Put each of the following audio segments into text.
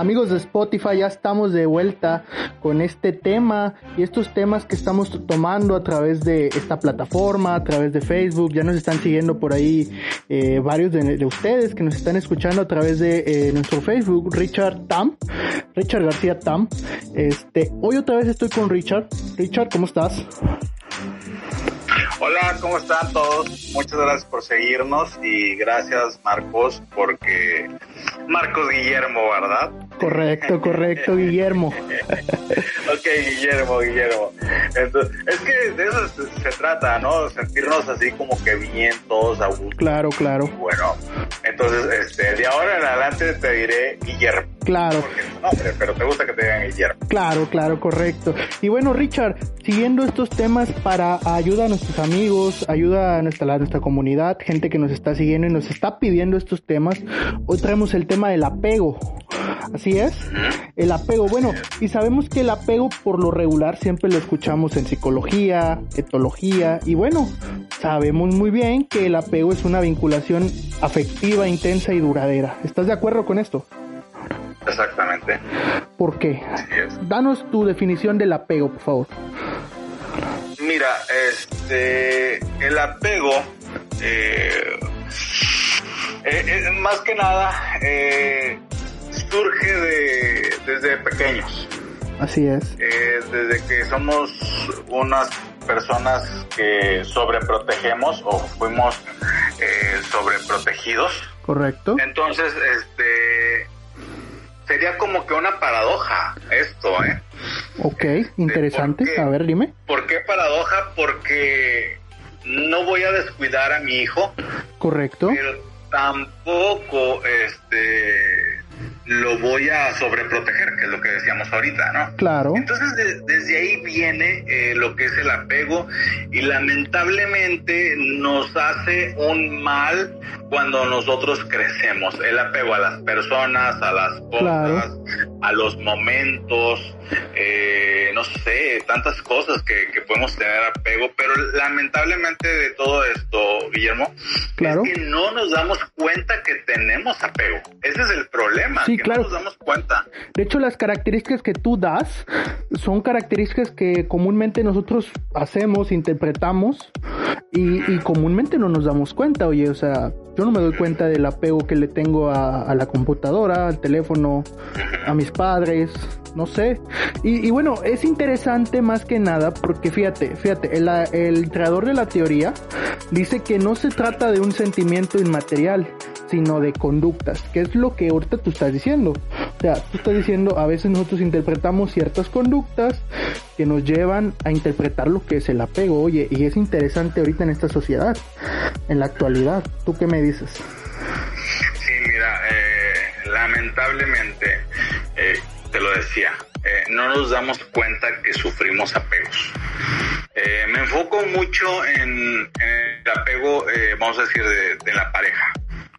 Amigos de Spotify, ya estamos de vuelta con este tema y estos temas que estamos tomando a través de esta plataforma, a través de Facebook. Ya nos están siguiendo por ahí eh, varios de, ustedes que nos están escuchando a través de eh, nuestro Facebook, Richard Tam, Richard García Tam. Este, hoy otra vez estoy con Richard. Richard, ¿cómo estás? Hola, ¿cómo están todos? Muchas gracias por seguirnos y gracias Marcos porque Marcos Guillermo, ¿verdad? Correcto, correcto, Guillermo. ok, Guillermo, Guillermo. Entonces, es que de eso se, trata, ¿no? Sentirnos así como que bien todos a gusto. Claro, claro. Bueno, entonces, este, de ahora en adelante te diré Guillermo. Claro. Porque pero te gusta que te digan Guillermo. Claro, claro, correcto. Y bueno, Richard, siguiendo estos temas para ayuda a nuestros amigos, ayuda a nuestra, a nuestra comunidad, gente que nos está siguiendo y nos está pidiendo estos temas, hoy traemos el tema del apego. Así es, el apego. Bueno, y sabemos que el apego por lo regular siempre lo escuchamos en psicología, etología, y bueno, sabemos muy bien que el apego es una vinculación afectiva, intensa y duradera. ¿Estás de acuerdo con esto? Exactamente. ¿Por qué? Danos tu definición del apego, por favor. Mira, este, el apego, eh, eh, eh más que nada, eh, surge de, desde pequeños. Así es. Eh, desde que somos unas personas que sobreprotegemos o fuimos eh, sobreprotegidos. Correcto. Entonces, este sería como que una paradoja esto, ¿eh? Ok, interesante. A ver, dime. ¿Por qué paradoja? Porque no voy a descuidar a mi hijo. Correcto. Pero tampoco, este lo voy a sobreproteger, que es lo que decíamos ahorita, ¿no? Claro. Entonces desde ahí viene eh, lo que es el apego y lamentablemente nos hace un mal cuando nosotros crecemos. El apego a las personas, a las cosas, a los momentos, eh, no sé, tantas cosas que, podemos tener apego, pero lamentablemente de todo esto, Guillermo, claro. es que no nos damos cuenta que tenemos apego. Ese es el problema. Sí, claro. No nos damos cuenta. De hecho, las características que tú das son características que comúnmente nosotros hacemos, interpretamos y, y comúnmente no nos damos cuenta. Oye, o sea, yo no me doy cuenta del apego que le tengo a, la computadora, al teléfono, a mis padres, no sé. Y, bueno, es interesante más que nada porque fíjate, fíjate, el, creador de la teoría dice que no se trata de un sentimiento inmaterial, sino de conductas, que es lo que ahorita tú estás diciendo. O sea, tú estás diciendo, a veces nosotros interpretamos ciertas conductas que nos llevan a interpretar lo que es el apego, oye, y es interesante ahorita en esta sociedad, en la actualidad. ¿Tú qué me dices? Sí, mira, eh, lamentablemente, te lo decía, eh, no nos damos cuenta que sufrimos apegos. me enfoco mucho en, el apego, vamos a decir, de la pareja.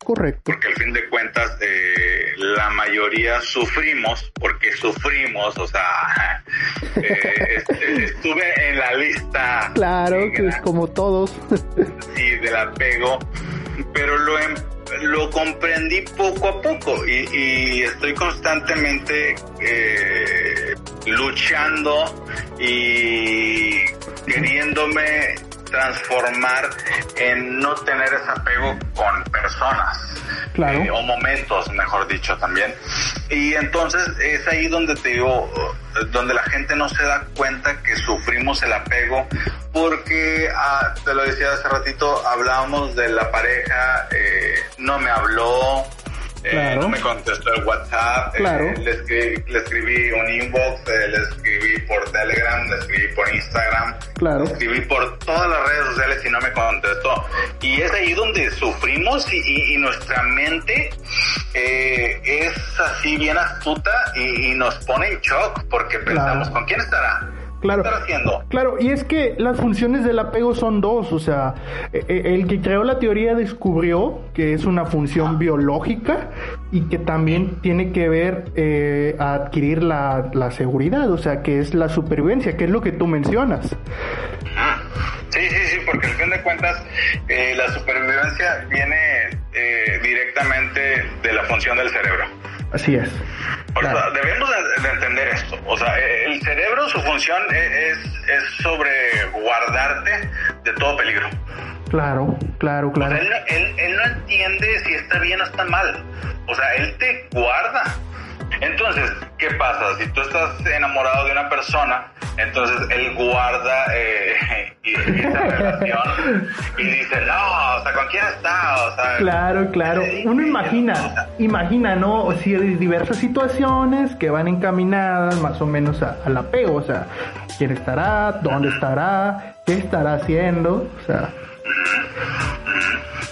Correcto. Porque al fin de cuentas eh, la mayoría sufrimos porque sufrimos, o sea, eh, estuve en la lista. Claro, que es como todos. sí, del apego, pero lo, em, lo comprendí poco a poco y, estoy constantemente eh, luchando y queriéndome transformar en no tener ese apego con personas. Claro. Eh, o momentos, mejor dicho, también. Y entonces es ahí donde te digo, donde la gente no se da cuenta que sufrimos el apego, porque, ah, te lo decía hace ratito, hablábamos de la pareja, eh, no me habló, eh, no me contestó el WhatsApp, eh, le, escribí, un inbox, eh, Le escribí por todas las redes sociales y no me contestó. Y es ahí donde sufrimos y, nuestra mente es así bien astuta y, nos pone en shock porque pensamos, ¿con quién estará? Claro. haciendo? Claro, y es que las funciones del apego son dos, o sea, e, e, el que creó la teoría descubrió que es una función biológica y que también tiene que ver eh, a adquirir la, seguridad, o sea, que es la supervivencia, que es lo que tú mencionas. Sí, sí, sí, porque al fin de cuentas eh, la supervivencia viene eh, directamente de la función del cerebro. Así es. debemos de, entender esto. O sea, el cerebro, su función es, es sobre guardarte de todo peligro. Claro, claro, claro. él, él, no entiende si está bien o está mal. O sea, él te guarda. Entonces, ¿qué pasa? Si tú estás enamorado de una persona, entonces él guarda eh, esa relación y dice, no, o sea, ¿con quién está? O sea, claro, claro. Uno imagina, imagina, ¿no? O sea, diversas situaciones que van encaminadas más o menos al apego, o sea, ¿quién estará? ¿Dónde estará? ¿Qué estará haciendo? O sea...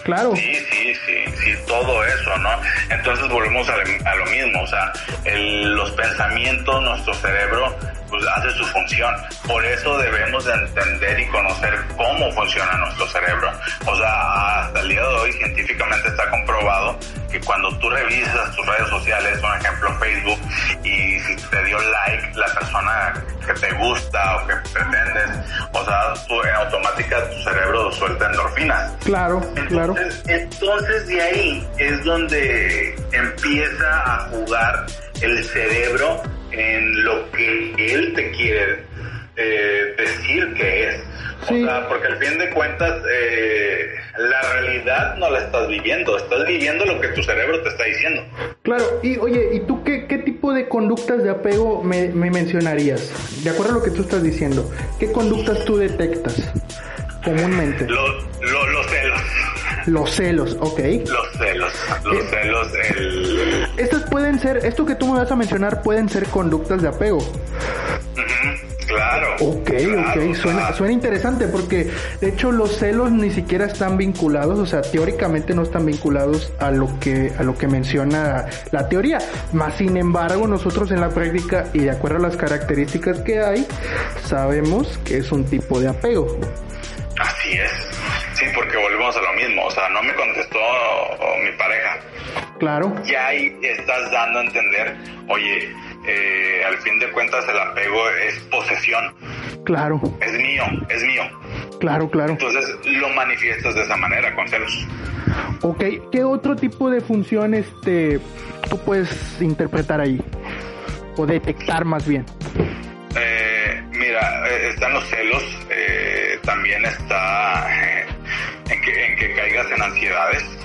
Claro. Sí, sí, sí, sí, todo eso, ¿no? Entonces volvemos a, lo mismo, o sea, los pensamientos, nuestro cerebro pues hace su función. Por eso debemos de entender y conocer cómo funciona nuestro cerebro. O sea, hasta el día de hoy científicamente está comprobado que cuando tú revisas tus redes sociales, por ejemplo Facebook, y si te dio like la persona que te gusta o que pretendes, o sea, tú, en automática tu cerebro suelta endorfinas. Claro, claro. Entonces de ahí es donde empieza a jugar el cerebro en lo que él te quiere eh, decir que es. O sea, porque al fin de cuentas eh, la realidad no la estás viviendo, estás viviendo lo que tu cerebro te está diciendo. Claro, y oye, ¿y tú qué, qué tipo de conductas de apego me, me mencionarías? De acuerdo a lo que tú estás diciendo, ¿qué conductas tú detectas comúnmente? Los, los celos. Los celos, ok. Los celos, los eh, celos, el... Estas pueden ser, esto que tú me vas a mencionar pueden ser conductas de apego. Claro. Ok, ok, suena, suena interesante porque de hecho los celos ni siquiera están vinculados, o sea, teóricamente no están vinculados a lo que, a lo que menciona la teoría. Más sin embargo, nosotros en la práctica y de acuerdo a las características que hay, sabemos que es un tipo de apego. Así es. Sí, porque volvemos a lo mismo. O sea, no me contestó mi pareja. Claro. Ya ahí estás dando a entender, oye, eh, al fin de cuentas el apego es posesión. Claro. Es mío, es mío. Claro, claro. Entonces lo manifiestas de esa manera con celos. Ok, ¿qué otro tipo de funciones te, tú puedes interpretar ahí? O detectar más bien. Eh, mira, eh, están los celos, también está en, que, en que caigas en ansiedades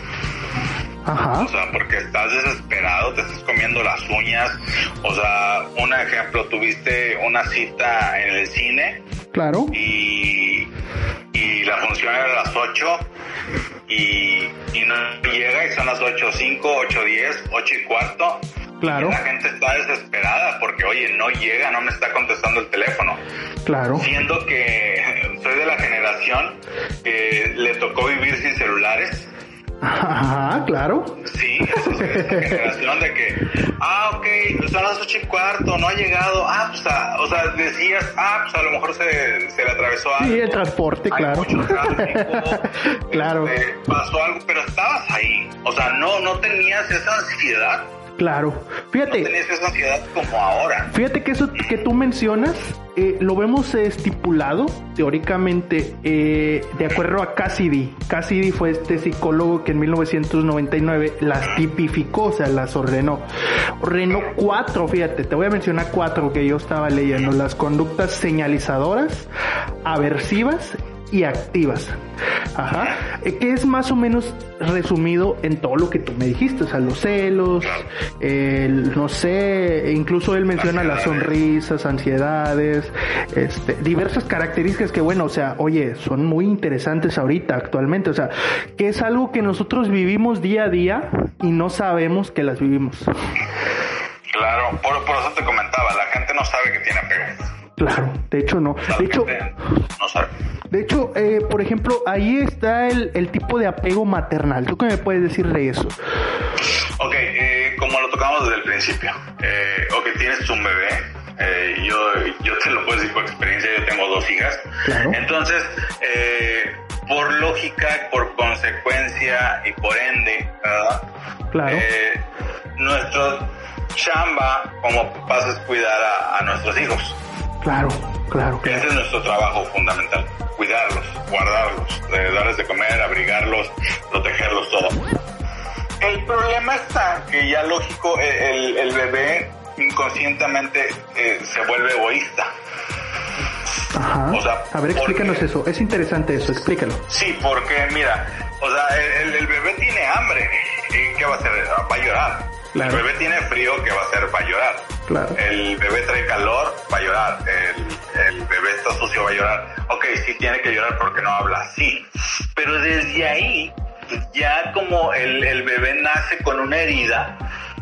o sea, porque estás desesperado, te estás comiendo las uñas. O sea, un ejemplo, tuviste una cita en el cine. Claro. Y, y la función era a las 8 y, y no llega y son las 8, 5, 8, 10, 8 y cuarto. Claro. la gente está desesperada porque, oye, no llega, no me está contestando el teléfono. Claro. Siendo que soy de la generación que le tocó vivir sin celulares Ajá, claro. Sí, es generación de que, ah, ok, son las ocho y cuarto, no ha llegado, ah, pues, ah, o sea, decías, ah, pues a lo mejor se, se le atravesó algo. Sí, el transporte, claro. claro. Este, pasó algo, pero estabas ahí, o sea, no, no tenías esa ansiedad Claro. Fíjate. No tenías esa ansiedad como ahora. Fíjate que eso que tú mencionas eh, lo vemos estipulado teóricamente eh, de acuerdo a Cassidy. Cassidy fue este psicólogo que en 1999 las tipificó, o sea, las ordenó. Ordenó cuatro, fíjate, te voy a mencionar cuatro que yo estaba leyendo. Las conductas señalizadoras, aversivas y activas. Ajá. Eh, que es más o menos resumido en todo lo que tú me dijiste, o sea, los celos, el, no sé, incluso él menciona las sonrisas, ansiedades, este, diversas características que, bueno, o sea, oye, son muy interesantes ahorita, actualmente, o sea, que es algo que nosotros vivimos día a día y no sabemos que las vivimos. Claro, por, por eso te comentaba, la gente no sabe que tiene apego. Claro, de hecho no. De hecho, no sabe. De hecho, eh, por ejemplo, ahí está el, el, tipo de apego maternal. ¿Tú qué me puedes decir de eso? Ok, eh, como lo tocamos desde el principio. Eh, ok, tienes un bebé. Eh, yo, yo te lo puedo decir por experiencia, yo tengo dos hijas. Claro. Entonces, eh, por lógica, por consecuencia y por ende, ¿verdad? Claro. Eh, nuestro chamba como papás es cuidar a, a nuestros hijos. Claro, claro. Ese es nuestro trabajo fundamental cuidarlos, guardarlos, darles de comer, abrigarlos, protegerlos, todo. El problema está que ya lógico, el, el bebé inconscientemente eh, se vuelve egoísta. Ajá. O sea, a ver, explícanos eso. Es interesante eso, explícalo. Sí, porque mira, o sea, el, bebé tiene hambre. ¿Y qué va a hacer? Va a llorar. El bebé tiene frío, ¿qué va a hacer? Va a llorar. El bebé trae calor, va a llorar. El, bebé está sucio, va a llorar. Ok, sí tiene que llorar porque no habla. Sí. Pero desde ahí, ya como el, el bebé nace con una herida,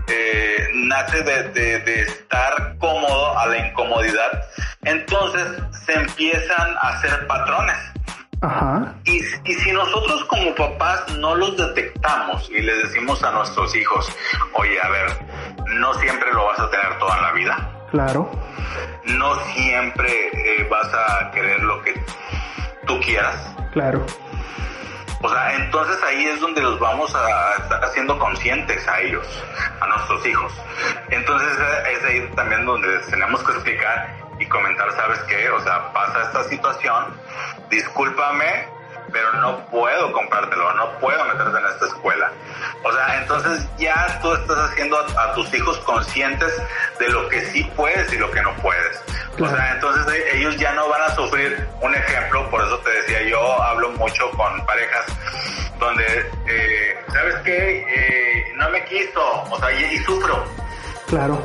eh, nace de, de, estar cómodo a la incomodidad, entonces se empiezan a hacer patrones. Ajá. Y, y, si nosotros como papás no los detectamos y les decimos a nuestros hijos, oye, a ver, no siempre lo vas a tener toda la vida. Claro. No siempre eh, vas a querer lo que tú quieras. Claro. O sea, entonces ahí es donde los vamos a estar haciendo conscientes a ellos, a nuestros hijos. Entonces es ahí también donde tenemos que explicar y comentar, ¿sabes qué? O sea, pasa esta situación, discúlpame, pero no puedo comprártelo, no puedo meterte en esta escuela. O sea, entonces ya tú estás haciendo a, tus hijos conscientes de lo que sí puedes y lo que no puedes. O sea, entonces eh, ellos ya no van a sufrir un ejemplo, por eso te decía, yo hablo mucho con parejas donde, eh, ¿sabes qué? Eh, no me quiso, o sea, y, sufro. Claro.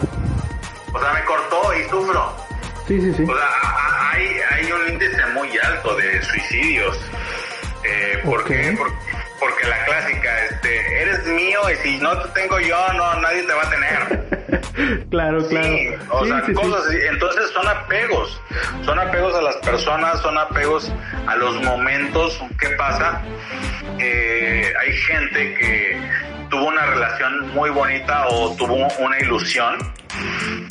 O sea, me cortó y sufro. Sí, sí, sí. O sea, hay, hay un índice muy alto de suicidios eh, ¿Por qué? Porque, la clásica, este, eres mío y si no te tengo yo, no, nadie te va a tener. claro, claro. o sea, cosas Entonces son apegos, son apegos a las personas, son apegos a los momentos. ¿Qué pasa? Eh, hay gente que tuvo una relación muy bonita o tuvo una ilusión.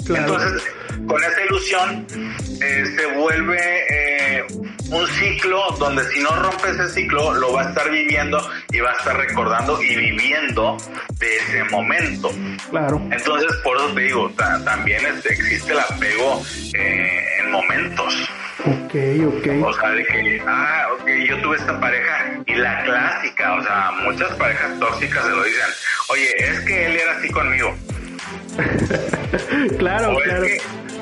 Entonces, con esa ilusión eh, se vuelve eh, un ciclo donde si no rompe ese ciclo lo va a estar viviendo y va a estar recordando y viviendo de ese momento. Claro. Entonces, por eso te digo, también existe el apego eh, en momentos. Ok, ok. O sea, de que, ah, ok, yo tuve esta pareja y la clásica, o sea, muchas parejas tóxicas se lo dicen, oye, es que él era así conmigo. claro, claro.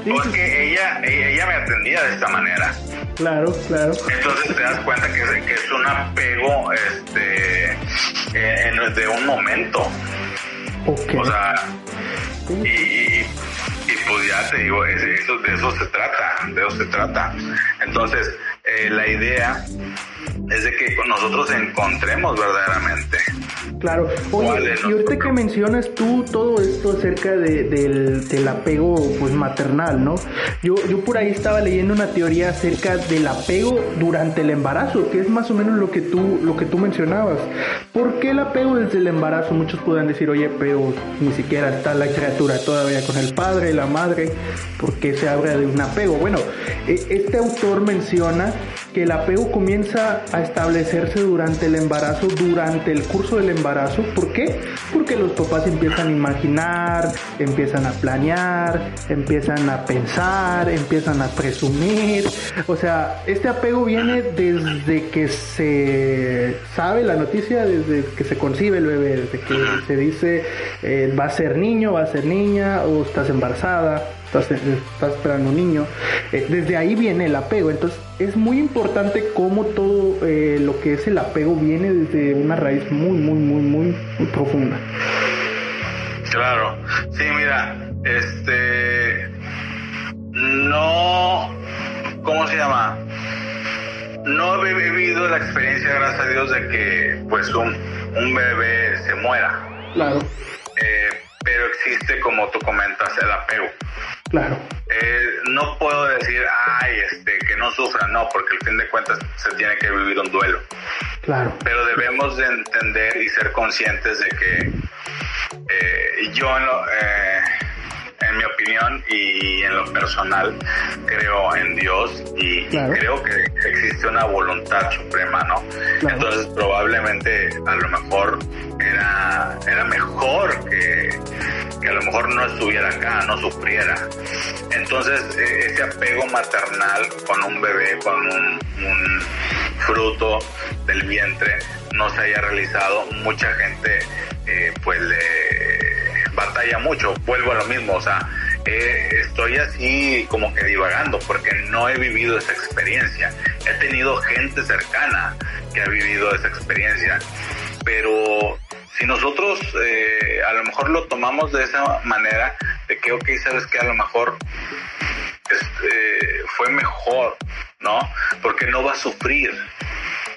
Porque ella, ella, me atendía de esta manera. Claro, claro. Entonces te das cuenta que, que es un apego este, en, de un momento. Okay. O sea, y, y pues ya te digo, eso, de eso se trata, de eso se trata. Entonces, eh, la idea es de que nosotros encontremos verdaderamente. Claro, oye, y ahorita que mencionas tú todo esto acerca de, del, del, apego pues maternal, ¿no? Yo, yo por ahí estaba leyendo una teoría acerca del apego durante el embarazo, que es más o menos lo que tú, lo que tú mencionabas. ¿Por qué el apego desde el embarazo? Muchos pueden decir, oye, pero ni siquiera está la criatura todavía con el padre, la madre, ¿por qué se habla de un apego? Bueno, e, este autor menciona que el apego comienza a establecerse durante el embarazo, durante el curso del embarazo. ¿Por qué? Porque los papás empiezan a imaginar, empiezan a planear, empiezan a pensar, empiezan a presumir. O sea, este apego viene desde que se sabe la noticia, desde que se concibe el bebé, desde que se dice eh, va a ser niño, va a ser niña o estás embarazada estás, esperando un niño. Eh, desde ahí viene el apego. Entonces es muy importante cómo todo eh, lo que es el apego viene desde una raíz muy, muy, muy, muy, muy profunda. Claro. Sí, mira, este... No... ¿Cómo se llama? No he vivido la experiencia, gracias a Dios, de que pues un, un bebé se muera. Claro. Eh, pero existe, como tú comentas, el apego. Claro. Eh, no puedo decir, ay, este, que no sufra, no, porque al fin de cuentas se tiene que vivir un duelo. Claro. Pero debemos de entender y ser conscientes de que eh, yo eh, y en lo personal creo en Dios y, creo que existe una voluntad suprema, ¿no? Entonces probablemente a lo mejor era, era mejor que, que a lo mejor no estuviera acá, no sufriera. Entonces e, ese apego maternal con un bebé, con un, un fruto del vientre no se haya realizado, mucha gente eh, pues le batalla mucho, vuelvo a lo mismo, o sea, eh, estoy así como que divagando porque no he vivido esa experiencia. He tenido gente cercana que ha vivido esa experiencia, pero si nosotros eh, a lo mejor lo tomamos de esa manera, de que, ok, sabes que a lo mejor este, fue mejor, ¿no? Porque no va a sufrir.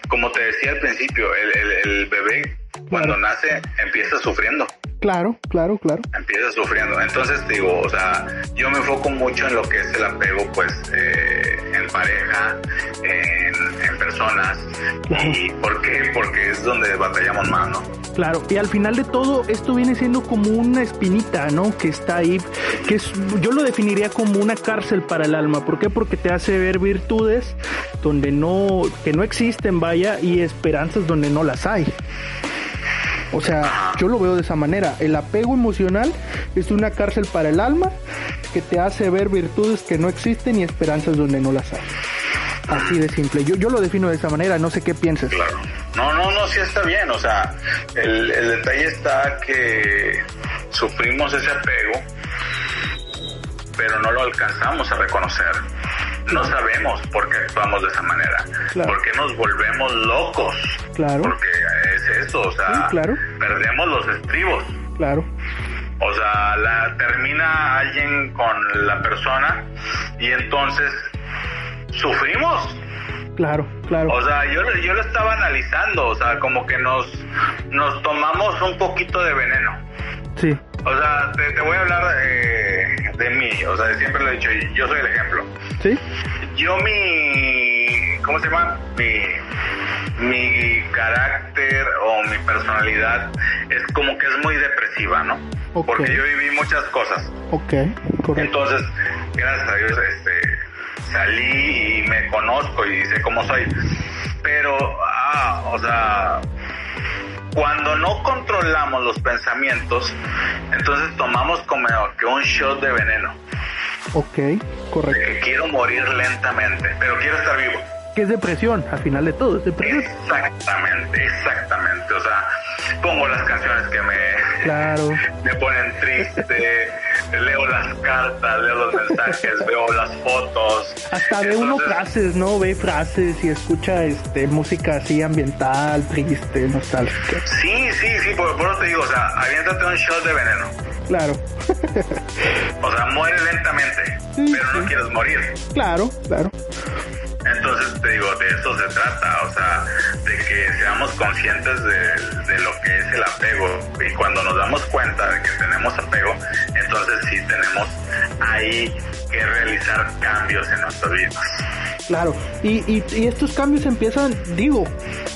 Como te decía al principio, el, el bebé cuando nace empieza sufriendo. Claro, claro, claro. Empieza sufriendo. Entonces digo, o sea, yo me enfoco mucho en lo que es el apego, pues, eh, en pareja, en, en personas. ¿Y por qué? Porque es donde batallamos más, ¿no? Claro, y al final de todo esto viene siendo como una espinita, ¿no? Que está ahí, que es, yo lo definiría como una cárcel para el alma. ¿Por qué? Porque te hace ver virtudes donde no, que no existen, vaya, y esperanzas donde no las hay. O sea, yo lo veo de esa manera. El apego emocional es una cárcel para el alma que te hace ver virtudes que no existen y esperanzas donde no las hay. Así de simple. Yo, yo lo defino de esa manera, no sé qué piensas. Claro. No, no, no, sí está bien. O sea, el, el detalle está que sufrimos ese apego, pero no lo alcanzamos a reconocer. No sabemos por qué actuamos de esa manera. Claro. ¿Por qué nos volvemos locos? Claro. Porque es eso, o sea, Sí, claro. perdemos los estribos. Claro, O sea, la, termina alguien con la persona y entonces sufrimos. claro, claro. O sea, yo, yo lo estaba analizando, o sea, como que nos, nos tomamos un poquito de veneno. Sí, O sea, te, te voy a hablar de, de mí, o sea, siempre lo he dicho, yo soy el ejemplo. sí, Yo mi, ¿cómo se llama? Mi, mi carácter o mi personalidad es como que es muy depresiva, ¿no? Porque yo viví muchas cosas. ok, correcto. Entonces, gracias a Dios, este, salí y me conozco y sé cómo soy. Pero, ah, o sea, cuando no controlamos los pensamientos, entonces tomamos como que un shot de veneno. Ok, correcto. Que quiero morir lentamente, pero quiero estar vivo. Que es depresión, al final de todo, es depresión. Exactamente, exactamente. O sea, pongo las canciones que me, Claro, me ponen triste, leo las cartas, leo los mensajes, veo las fotos. hasta ve uno frases, ¿no? Ve frases y escucha este música así ambiental, triste, nostálgica. Sí, sí, sí, por, por eso te digo, o sea, aviéntate un shot de veneno. Claro, O sea, muere lentamente, Sí, pero no sí. quieres morir. claro, claro. Entonces te digo, de eso se trata, o sea, de que seamos conscientes de, de lo que es el apego. Y cuando nos damos cuenta de que tenemos apego, entonces sí tenemos ahí que realizar cambios en nuestras vidas. Claro, y, y, y estos cambios empiezan, digo,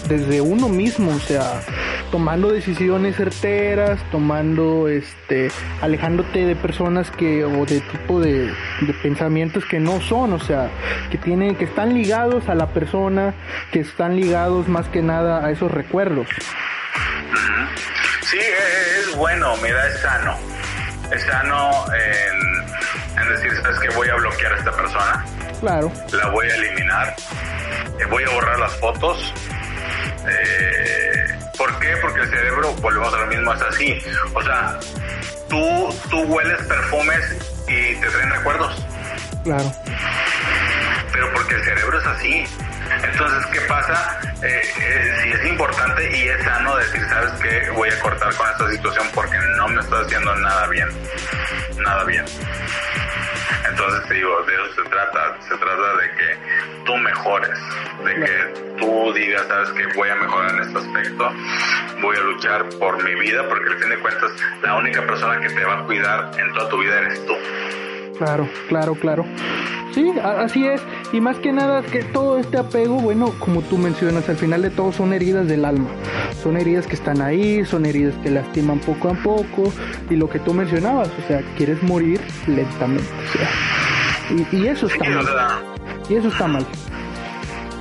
desde uno mismo, o sea, tomando decisiones certeras, tomando, este, alejándote de personas que, o de tipo de, de pensamientos que no son, o sea, que tienen, que están ligados a la persona, que están ligados más que nada a esos recuerdos. Sí, es bueno, mira, es sano. Es sano en, en decir, ¿sabes qué? Voy a bloquear a esta persona. Claro, la voy a eliminar, voy a borrar las fotos. Eh, ¿Por qué? Porque el cerebro, volvemos a lo mismo, es así. O sea, tú, tú hueles perfumes y te traen recuerdos, claro, pero porque el cerebro es así. Entonces, ¿qué pasa? Eh, eh, si es importante y es sano decir, ¿sabes qué? Voy a cortar con esta situación porque no me está haciendo nada bien. Nada bien. Entonces te digo, de eso se trata, se trata de que tú mejores, de que tú digas, sabes que voy a mejorar en este aspecto, voy a luchar por mi vida, porque al fin de cuentas la única persona que te va a cuidar en toda tu vida eres tú. Claro, claro, claro. Sí, así es. Y más que nada que todo este apego, bueno, como tú mencionas, al final de todo son heridas del alma. Son heridas que están ahí, son heridas que lastiman poco a poco. Y lo que tú mencionabas, o sea, quieres morir lentamente. O sea, y, y eso está Sí, mal. Y eso está mal.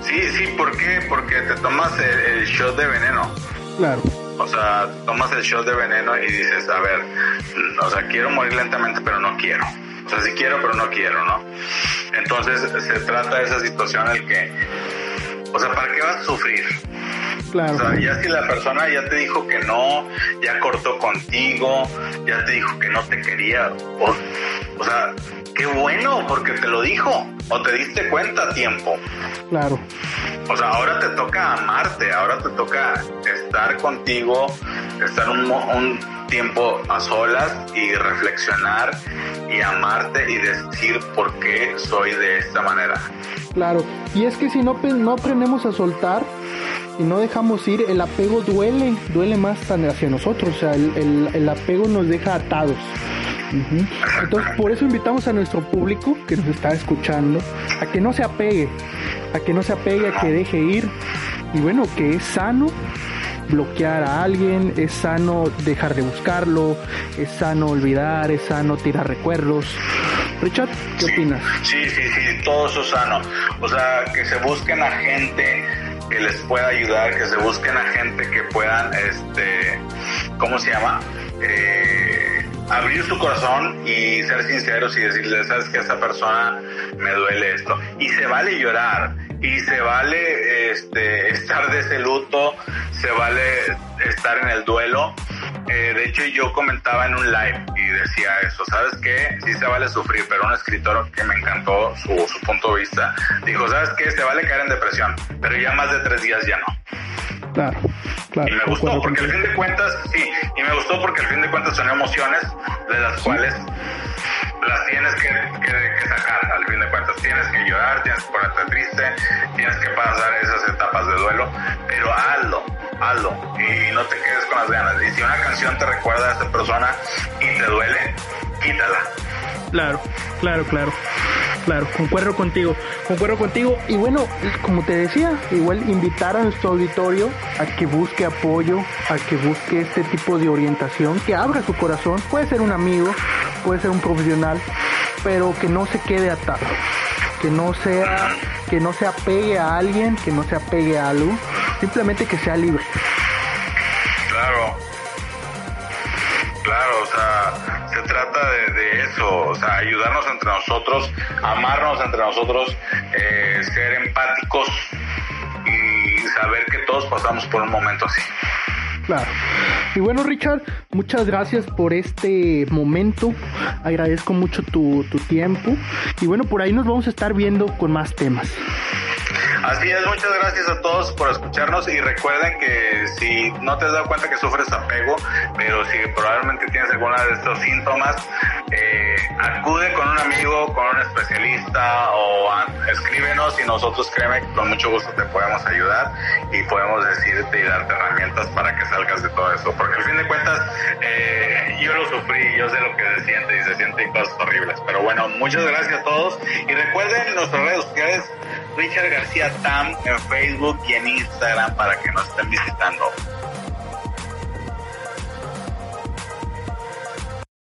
sí, sí, ¿por qué? Porque te tomas el, el shot de veneno. Claro, O sea, tomas el shot de veneno y dices, a ver, o sea, quiero morir lentamente, pero no quiero. O sea, sí quiero, pero no quiero, ¿no? Entonces se trata de esa situación en el que, o sea, ¿para qué vas a sufrir? Claro. O sea, ya si la persona ya te dijo que no, ya cortó contigo, ya te dijo que no te quería, o, o sea, qué bueno, porque te lo dijo, o te diste cuenta a tiempo. Claro. O sea, ahora te toca amarte, ahora te toca estar contigo, estar un, un tiempo a solas y reflexionar y amarte y decir por qué soy de esta manera. Claro, y es que si no, no aprendemos a soltar y no dejamos ir, el apego duele, duele más hacia nosotros, o sea, el, el, apego nos deja atados. Entonces, por eso invitamos a nuestro público que nos está escuchando a que no se apegue, a que no se apegue, a que deje ir. Y bueno, que es sano bloquear a alguien, es sano dejar de buscarlo, es sano olvidar, es sano tirar recuerdos. Richard, ¿qué opinas? Sí, sí, sí, todo eso es sano. O sea, que se busquen a gente que les pueda ayudar, que se busquen a gente que puedan, este, ¿cómo se llama? Eh, abrir su corazón y ser sinceros y decirle, sabes que a esa persona me duele esto. Y se vale llorar, y se vale este, estar de ese luto, se vale estar en el duelo. Eh, de hecho, yo comentaba en un live y decía eso, ¿sabes qué? Sí se vale sufrir, pero un escritor que me encantó su, su punto de vista dijo, ¿sabes qué? Se vale caer en depresión, pero ya más de tres días ya no. Claro, claro. Y me gustó porque al fin de cuentas, sí, y me gustó porque al fin de cuentas son emociones de las cuales las tienes que, que, sacar, al fin de cuentas. Tienes que llorar, tienes que ponerte triste, tienes que pasar esas etapas de duelo, pero hazlo, hazlo y no te quedes con las ganas. Y si una canción te recuerda a esa persona y te duele, quítala. Claro, claro, claro. Claro, concuerdo contigo, concuerdo contigo. Y bueno, como te decía, igual invitar a nuestro auditorio a que busque apoyo, a que busque este tipo de orientación, que abra su corazón. Puede ser un amigo, puede ser un profesional, pero que no se quede atado, que no sea, que no se apegue a alguien, que no se apegue a algo, simplemente que sea libre. Claro, claro, o sea, se trata de, eso, o sea, ayudarnos entre nosotros, amarnos entre nosotros, eh, ser empáticos y saber que todos pasamos por un momento así. Claro. Y bueno, Richard, muchas gracias por este momento. Agradezco mucho tu, tu tiempo. Y bueno, por ahí nos vamos a estar viendo con más temas. Así es, muchas gracias a todos por escucharnos y recuerden que si no te has dado cuenta que sufres apego, pero si probablemente tienes alguna de estos síntomas, eh, acude con un amigo, con un especialista o escríbenos y nosotros créeme que con mucho gusto te podemos ayudar y podemos decirte y darte herramientas para que salgas de todo eso. Porque al fin de cuentas, eh, yo lo sufrí, yo sé lo que se siente y se sienten cosas horribles. Pero bueno, muchas gracias a todos y recuerden nuestras redes sociales Richard García Tam en Facebook y en Instagram para que nos estén visitando.